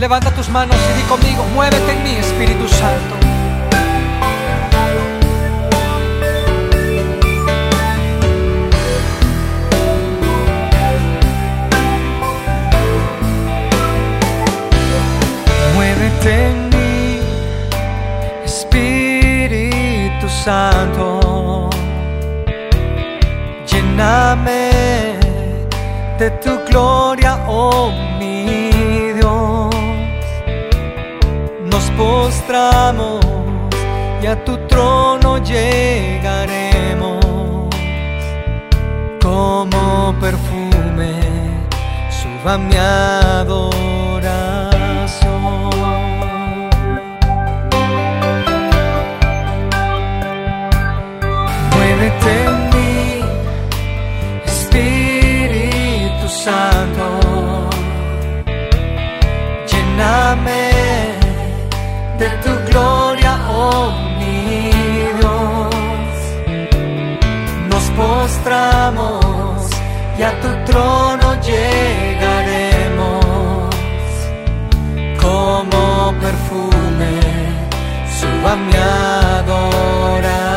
Levanta tus manos y di conmigo, muévete en mí, Espíritu Santo. Muévete en mí, Espíritu Santo. Lléname de tu gloria, oh y a tu trono llegaremos como perfume. Suba. Y a tu trono llegaremos como perfume. Suba mi adoración.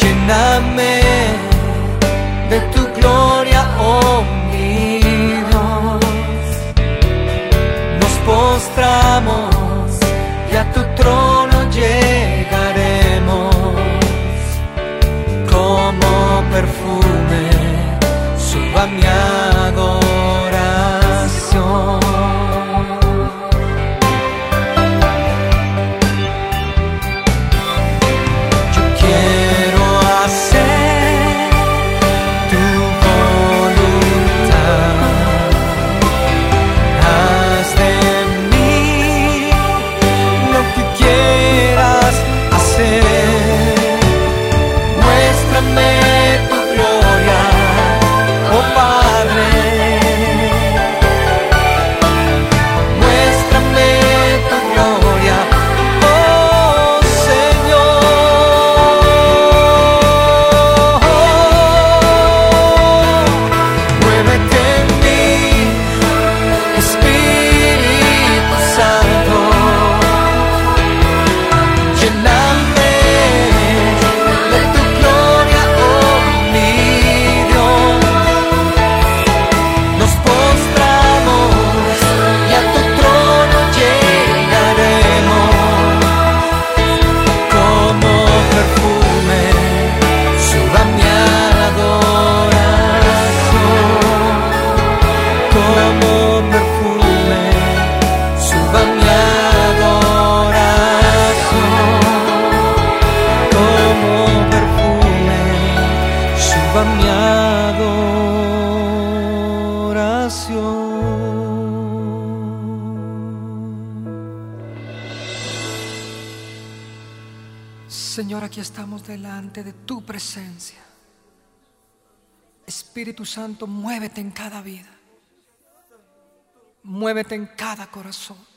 Lléname de tu gloria, oh mi Dios. Nos postramos y a tu trono llegaremos como perfume. Suba mi. Señor, aquí estamos delante de tu presencia. Espíritu Santo, muévete en cada vida. Muévete en cada corazón.